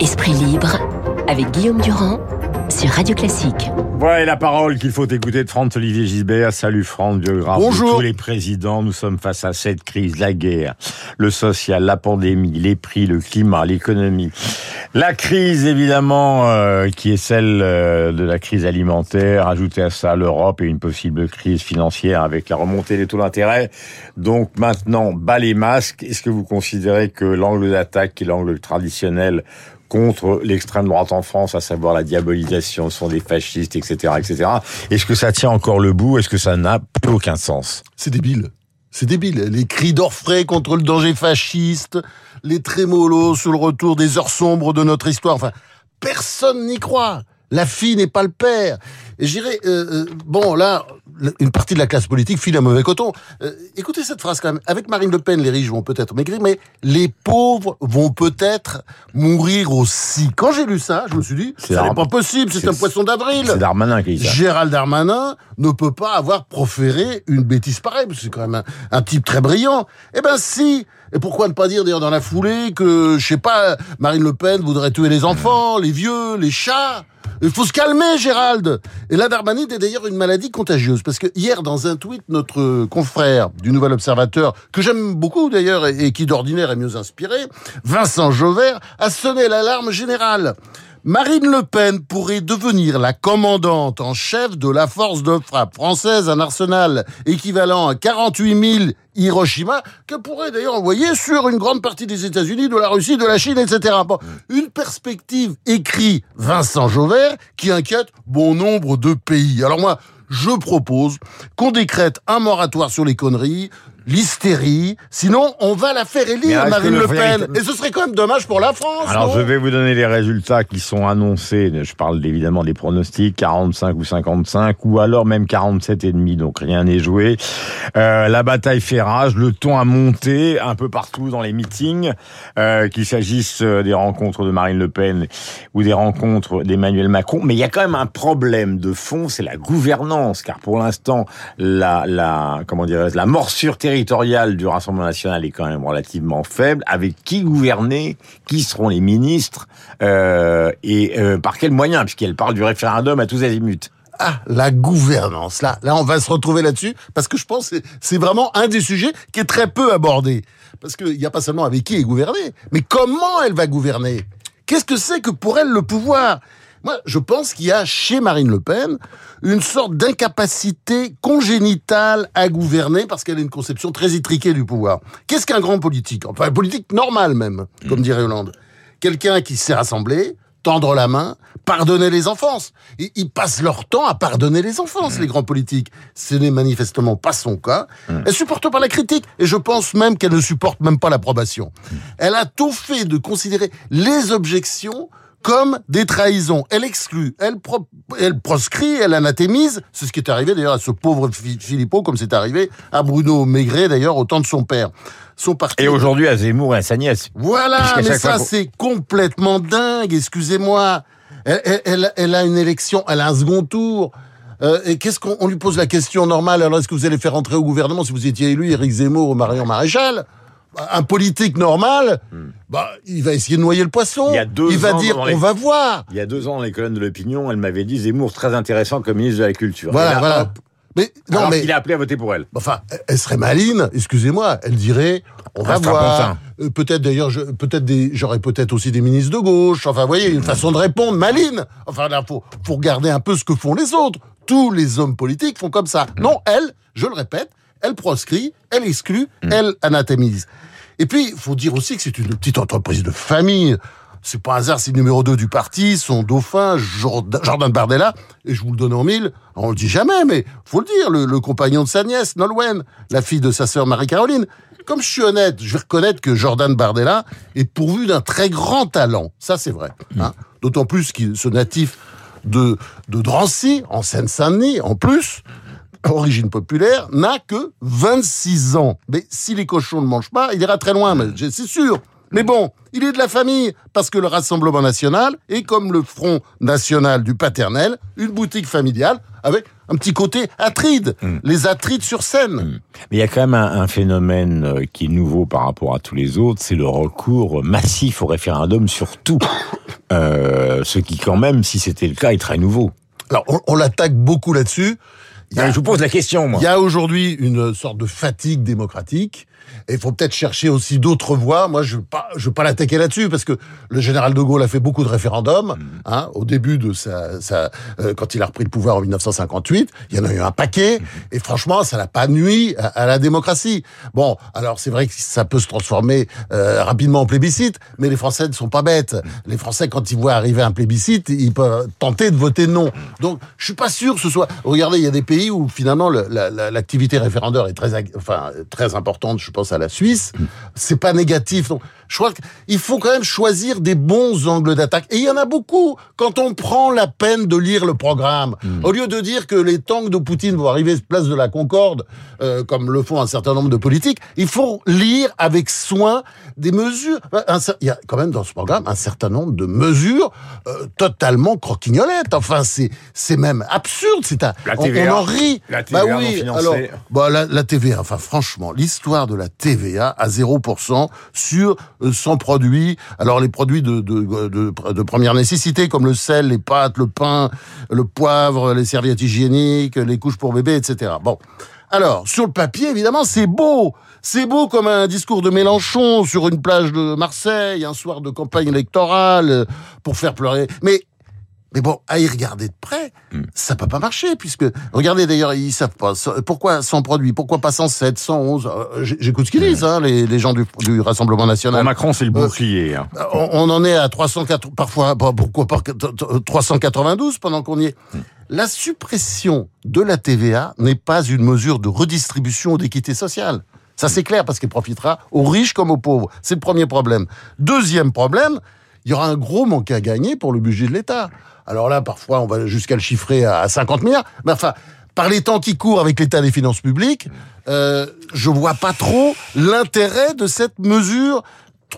Esprit libre avec Guillaume Durand sur Radio Classique. Voilà la parole qu'il faut écouter de Franz Olivier Gisbert. Salut Franz, biographe Bonjour. de tous les présidents. Nous sommes face à cette crise, la guerre, le social, la pandémie, les prix, le climat, l'économie. La crise évidemment euh, qui est celle euh, de la crise alimentaire, ajoutez à ça l'Europe et une possible crise financière avec la remontée des taux d'intérêt. Donc maintenant, bas les masques. Est-ce que vous considérez que l'angle d'attaque qui est l'angle traditionnel contre l'extrême droite en France, à savoir la diabolisation, sont des fascistes, etc., etc. Est-ce que ça tient encore le bout? Est-ce que ça n'a plus aucun sens? C'est débile. C'est débile. Les cris d'orfraie contre le danger fasciste, les trémolos sur le retour des heures sombres de notre histoire. Enfin, personne n'y croit. La fille n'est pas le père. Dirais, euh, euh, bon, là, une partie de la classe politique file un mauvais coton. Euh, écoutez cette phrase quand même. Avec Marine Le Pen, les riches vont peut-être maigrir, mais les pauvres vont peut-être mourir aussi. Quand j'ai lu ça, je me suis dit, C'est ça n'est pas possible, c'est c'est- un poisson d'avril. C'est Darmanin qui dit ça. Gérald Darmanin ne peut pas avoir proféré une bêtise pareille, parce que c'est quand même un, un type très brillant. Eh ben si Et pourquoi ne pas dire d'ailleurs dans la foulée que, je sais pas, Marine Le Pen voudrait tuer les enfants, les vieux, les chats? Il faut se calmer, Gérald. Et la darmanite est d'ailleurs une maladie contagieuse. Parce que hier, dans un tweet, notre confrère du Nouvel Observateur, que j'aime beaucoup d'ailleurs, et, et qui d'ordinaire est mieux inspiré, Vincent Jauvert, a sonné l'alarme générale. Marine Le Pen pourrait devenir la commandante en chef de la force de frappe française, un arsenal équivalent à 48 000 Hiroshima, que pourrait d'ailleurs envoyer sur une grande partie des États-Unis, de la Russie, de la Chine, etc. Bon, une perspective, écrit Vincent Jauvert, qui inquiète bon nombre de pays. Alors moi, je propose qu'on décrète un moratoire sur les conneries, l'hystérie, sinon on va la faire élire, Marine le Le véritable- Pen. Et ce serait quand même dommage pour la France. Alors je vais vous donner les résultats qui sont annoncés. Je parle évidemment des pronostics 45 ou 55 ou alors même 47 et demi. Donc rien n'est joué. Euh, la bataille fait rage. Le ton a monté un peu partout dans les meetings, euh, qu'il s'agisse euh, des rencontres de Marine Le Pen ou des rencontres d'Emmanuel Macron. Mais il y a quand même un problème de fond, c'est la gouvernance, car pour l'instant la la comment dirais la morsure territoriale du Rassemblement national est quand même relativement faible. Avec qui gouverner? Qui seront les ministres? Euh, Et euh, par quels moyens? Puisqu'elle parle du référendum à tous azimuts. Ah, la gouvernance. Là, là, on va se retrouver là-dessus parce que je pense que c'est- vraiment un des sujets qui est très peu abordé. Parce qu'il n'y a pas seulement avec qui elle gouverner, mais comment elle va gouverner? Qu'est-ce que c'est que pour elle le pouvoir? Moi, je pense qu'il y a chez Marine Le Pen une sorte d'incapacité congénitale à gouverner parce qu'elle a une conception très étriquée du pouvoir. Qu'est-ce qu'un grand politique? Enfin, un politique normal même, comme dirait Hollande. Quelqu'un qui sait rassembler, tendre la main, pardonner les enfances. Ils, passent leur temps à pardonner les enfances, les grands politiques. Ce n'est manifestement pas son cas. Elle supporte pas la critique. Et je pense même qu'elle ne supporte même pas l'approbation. Elle a tout fait de considérer les objections comme des trahisons. Elle exclut, elle, pro- elle proscrit, elle anathémise. C'est ce qui est arrivé d'ailleurs à ce pauvre Philippot, comme c'est arrivé à Bruno Maigret d'ailleurs au temps de son père. Son parti Et aujourd'hui à Zemmour et à sa nièce. voilà, mais fois ça c'est complètement dingue, excusez-moi. Elle, elle- elle- elle a une élection, elle a un second tour. Euh, et qu'est-ce qu'on on lui pose la question normale Alors est-ce que vous allez faire entrer au gouvernement si vous étiez élu Éric Zemmour ou Marion Maréchal? Un politique normal, bah, il va essayer de noyer le poisson. Hmm. Il y a deux va ans dire, les- on va voir. Il y a deux ans, dans les colonnes de l'opinion, elle m'avait dit Zemmour très intéressant comme ministre de la Culture. Voilà, là, voilà. hop, Mais non, alors mais qu'il a appelé à voter pour elle. Enfin, elle serait maline, excusez-moi. Elle dirait, on va voir. Euh, peut-être d'ailleurs, peut-être j'aurais peut-être aussi des ministres de gauche. Enfin, vous voyez, une façon de répondre maline. Enfin, là, faut, faut regarder un peu ce que font les autres. Tous les hommes politiques font comme ça. Non, elle, je le répète, elle proscrit, elle exclut, elle anathémise. Et puis, il faut dire aussi que c'est une petite entreprise de famille. C'est pas un hasard, c'est le numéro 2 du parti, son dauphin, Jordan, Jordan Bardella, et je vous le donne en mille, on le dit jamais, mais faut le dire, le, le compagnon de sa nièce, Nolwenn, la fille de sa sœur Marie-Caroline. Comme je suis honnête, je vais reconnaître que Jordan Bardella est pourvu d'un très grand talent. Ça, c'est vrai. hein. D'autant plus qu'il ce natif de, de Drancy, en Seine-Saint-Denis, en plus, origine populaire, n'a que 26 ans. Mais si les cochons ne mangent pas, il ira très loin, c'est sûr. Mais bon, il est de la famille, parce que le Rassemblement national est comme le Front national du paternel, une boutique familiale avec un petit côté atride, Mm. les atrides sur scène. Mais il y a quand même un, un phénomène euh, qui est nouveau par rapport à tous les autres, c'est le recours massif au référendum sur tout. Euh, ce qui quand même, si c'était le cas, est très nouveau. Alors, on, on l'attaque beaucoup là-dessus. Je vous pose la question, moi. Il y a aujourd'hui une sorte de fatigue démocratique. Et il faut peut-être chercher aussi d'autres voies. Moi, je ne veux pas, pas l'attaquer là-dessus parce que le général de Gaulle a fait beaucoup de référendums. Hein, au début de sa, sa euh, quand il a repris le pouvoir en 1958, il y en a eu un paquet. Et franchement, ça n'a pas nuit à, à la démocratie. Bon, alors c'est vrai que ça peut se transformer euh, rapidement en plébiscite, mais les Français ne sont pas bêtes. Les Français, quand ils voient arriver un plébiscite, ils peuvent tenter de voter non. Donc, je suis pas sûr que ce soit. Regardez, il y a des pays où finalement le- la- la- l'activité référendaire est très, enfin, très importante. Je pense à la Suisse. C'est pas négatif. Donc, je crois qu'il faut quand même choisir des bons angles d'attaque. Et il y en a beaucoup. Quand on prend la peine de lire le programme, au lieu de dire que les tanks de Poutine vont arriver place de la Concorde, euh, comme le font un certain nombre de politiques, il faut lire avec soin des mesures. Il y a quand même dans ce programme un certain nombre de mesures euh, totalement croquignolettes. Enfin, c'est c'est même absurde. C'est un, La on- TVA. on, en rit. La TVA bah non oui. financée. Alors, bah, la, la TVA, enfin franchement, l'histoire de la TVA à 0% sur euh, 100 produits. Alors les produits de, de, de, de première nécessité comme le sel, les pâtes, le pain, le poivre, les serviettes hygiéniques, les couches pour bébé, etc. Bon. Alors, sur le papier, évidemment, c'est beau. C'est beau comme un discours de Mélenchon sur une plage de Marseille, un soir de campagne électorale, euh, pour faire pleurer. Mais mais bon, à y regarder de près, Hmm. ça peut pas marcher, puisque, regardez d'ailleurs, ils savent pas, pourquoi 100 produits, pourquoi pas 107, 111, euh, j'- j'écoute ce qu'ils disent, hein, les, les gens du, du Rassemblement National. Macron, c'est le Euh, bouclier. hein. On, on en est à 304, parfois, bah, pourquoi pas 392 pendant qu'on y est. La suppression de la TVA n'est pas une mesure de redistribution ou d'équité sociale. Ça c'est clair parce qu'elle profitera aux riches comme aux pauvres. C'est le premier problème. Deuxième problème, il y aura un gros manque à gagner pour le budget de l'État. Alors là, parfois, on va jusqu'à le chiffrer à 50 milliards. Mais enfin, par les temps qui courent avec l'état des finances publiques, euh, je vois pas trop l'intérêt de cette mesure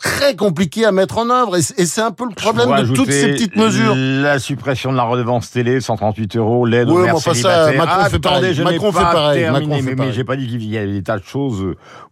très compliquée à mettre en œuvre. Et c'est un peu le problème de toutes ces petites mesures. La suppression de la redevance télé, 138 euros, l'aide Ouais, aux mais mères enfin, ça. Macron fait Attendez, pareil. Macron fait pareil. terminé, Macron fait mais, j'ai pas dit qu'il y a des tas de choses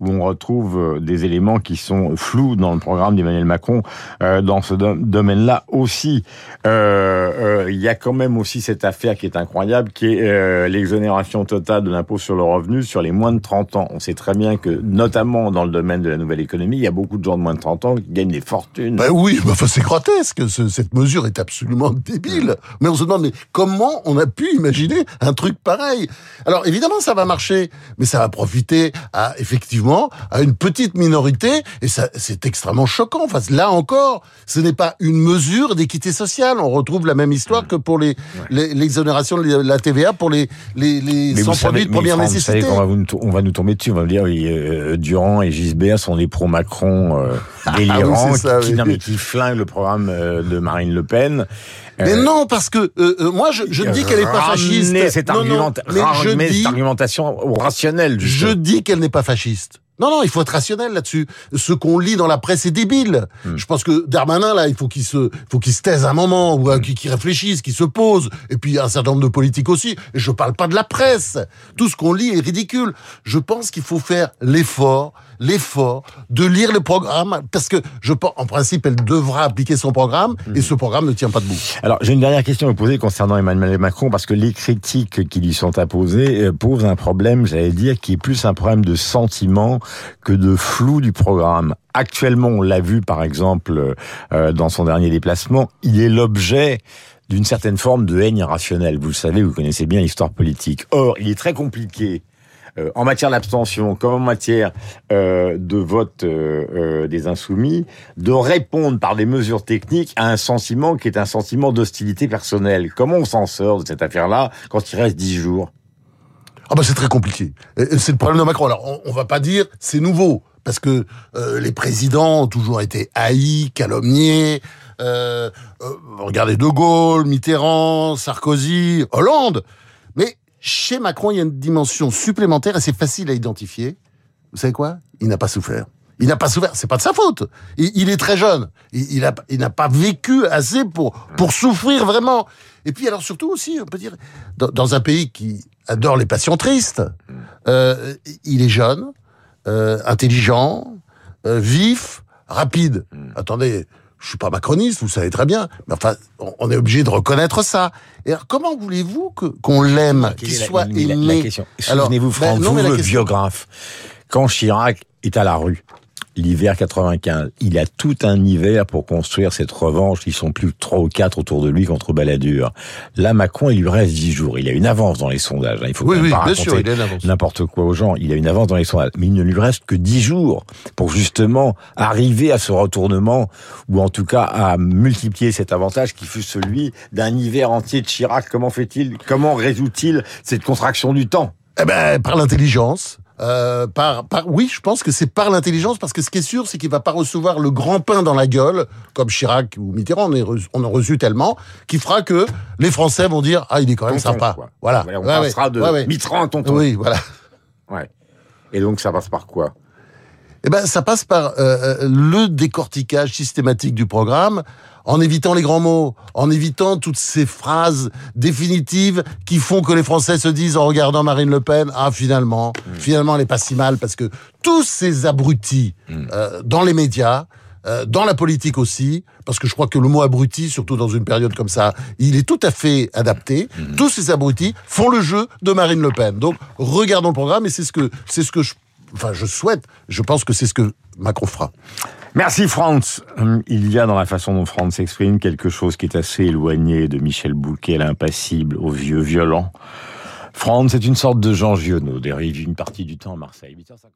où on retrouve euh, des éléments qui sont flous dans le programme d'Emmanuel Macron euh, dans ce dom- domaine-là aussi. Euh, euh, Il y a quand même aussi cette affaire qui est incroyable, qui est l'exonération totale de l'impôt sur le revenu sur les moins de 30 ans. On sait très bien que, notamment dans le domaine de la nouvelle économie, il y a beaucoup de gens de moins de 30 ans qui gagnent des fortunes. Ben oui, mais enfin, c'est grotesque. ce- cette mesure est absolument débile. Mais on se demande, mais comment on a pu imaginer un truc pareil? Alors évidemment, ça va marcher, mais ça va profiter à effectivement à une petite minorité, et ça, c'est extrêmement choquant. Enfin, là encore, ce n'est pas une mesure d'équité sociale. On retrouve la même histoire que pour les l'exonération de la TVA pour les les, les Mais sans vous savez, produits de mais première Franck, vous savez nécessité. qu'on va, vous- on va nous tomber dessus. On va vous dire, oui, euh, Durand et Gisbert sont des pro-Macron euh, délirants Ah oui, ça, qui, oui. non, mais qui flinguent le programme euh, de Marine Le Pen. Mais Euh, non, parce que euh, euh, moi, je, je dis qu'elle n'est pas fasciste. Cette, non, non, mais je dis cette argumentation au rationnel. Je dis qu'elle n'est pas fasciste. Non, non, il faut être rationnel là-dessus. Ce qu'on lit dans la presse est débile. Hmm. Je pense que Darmanin, là, il faut qu'il se, faut qu'il se taise un moment, ou qu'il qu'il réfléchisse, qu'il se pose. Et puis, un certain nombre de politiques aussi. Et je parle pas de la presse. Tout ce qu'on lit est ridicule. Je pense qu'il faut faire l'effort, l'effort de lire le programme, parce que je pense, en principe, elle devra appliquer son programme, Hmm. et ce programme ne tient pas debout. Alors, j'ai une dernière question à vous poser concernant Emmanuel Macron, parce que les critiques qui lui sont apposées euh, posent un problème, j'allais dire, qui est plus un problème de sentiment que de flou du programme. Actuellement, on l'a vu, par exemple, euh, dans son dernier déplacement, il est l'objet d'une certaine forme de haine irrationnelle. Vous le savez, vous connaissez bien l'histoire politique. Or, il est très compliqué euh, en matière d'abstention comme en matière euh, de vote euh, euh, des insoumis, de répondre par des mesures techniques à un sentiment qui est un sentiment d'hostilité personnelle. Comment on s'en sort de cette affaire-là quand il reste dix jours? Ah bah c'est très compliqué. C'est le problème de Macron. Alors on, on va pas dire c'est nouveau parce que euh, les présidents ont toujours été haïs, calomniés. Euh, euh, regardez De Gaulle, Mitterrand, Sarkozy, Hollande. Mais chez Macron, il y a une dimension supplémentaire et c'est facile à identifier. Vous savez quoi? Il n'a pas souffert. Il n'a pas souffert, c'est pas de sa faute. Il, il est très jeune. Il, il a, il n'a pas vécu assez pour, pour souffrir vraiment. Et puis alors surtout aussi, on peut dire, dans, dans un pays qui adore les passions tristes, euh, il est jeune, euh, intelligent, euh, vif, rapide. Attendez, je suis pas macroniste, vous savez très bien, mais enfin, on, est obligé de reconnaître ça. Et alors, comment voulez-vous que qu'on l'aime, qu'il soit la- aimé la question? Alors, Souvenez-vous, ben, non, vous, mais la le question- biographe, quand Chirac est à la rue, l'hiver 95, il a tout un hiver pour construire cette revanche. Ils sont plus que trois ou quatre autour de lui contre Balladur. Là, Macron, il lui reste dix jours. Il a une avance dans les sondages. hein. Il faut Oui, quand même oui, pas bien raconter n'importe quoi aux gens. Il a une avance dans les sondages. Mais il ne lui reste que dix jours pour justement arriver à ce retournement ou en tout cas à multiplier cet avantage qui fut celui d'un hiver entier de Chirac. Comment fait-il? Comment résout-il cette contraction du temps? Eh ben, par l'intelligence. Euh, par, par, oui, je pense que c'est par l'intelligence, parce que ce qui est sûr, c'est qu'il va pas recevoir le grand pain dans la gueule, comme Chirac ou Mitterrand, on, est reçu- on a reçu tellement, qui fera que les Français vont dire, ah, il est quand même Tonton, sympa. quoi. Voilà. on Ouais, passera ouais. de. Mitterrand à tonton. Oui, voilà. Ouais. Et donc ça passe par quoi? Eh ben, ça passe par euh, euh, le décortiquage systématique du programme, en évitant les grands mots, en évitant toutes ces phrases définitives qui font que les Français se disent en regardant Marine Le Pen, ah finalement, finalement elle est pas si mal, parce que tous ces abrutis euh, dans les médias, euh, dans la politique aussi, parce que je crois que le mot abruti, surtout dans une période comme ça, il est tout à fait adapté. Tous ces abrutis font le jeu de Marine Le Pen. Donc, regardons le programme et c'est ce que, c'est ce que je, enfin, je souhaite. Je pense que c'est ce que Macron fera. Merci Franz. Hum, Il y a dans la façon dont Franz s'exprime quelque chose qui est assez éloigné de Michel Bouquet, l'impassible, au vieux violent. Franz est une sorte de Jean Giono, dérive une partie du temps à Marseille. 8h50.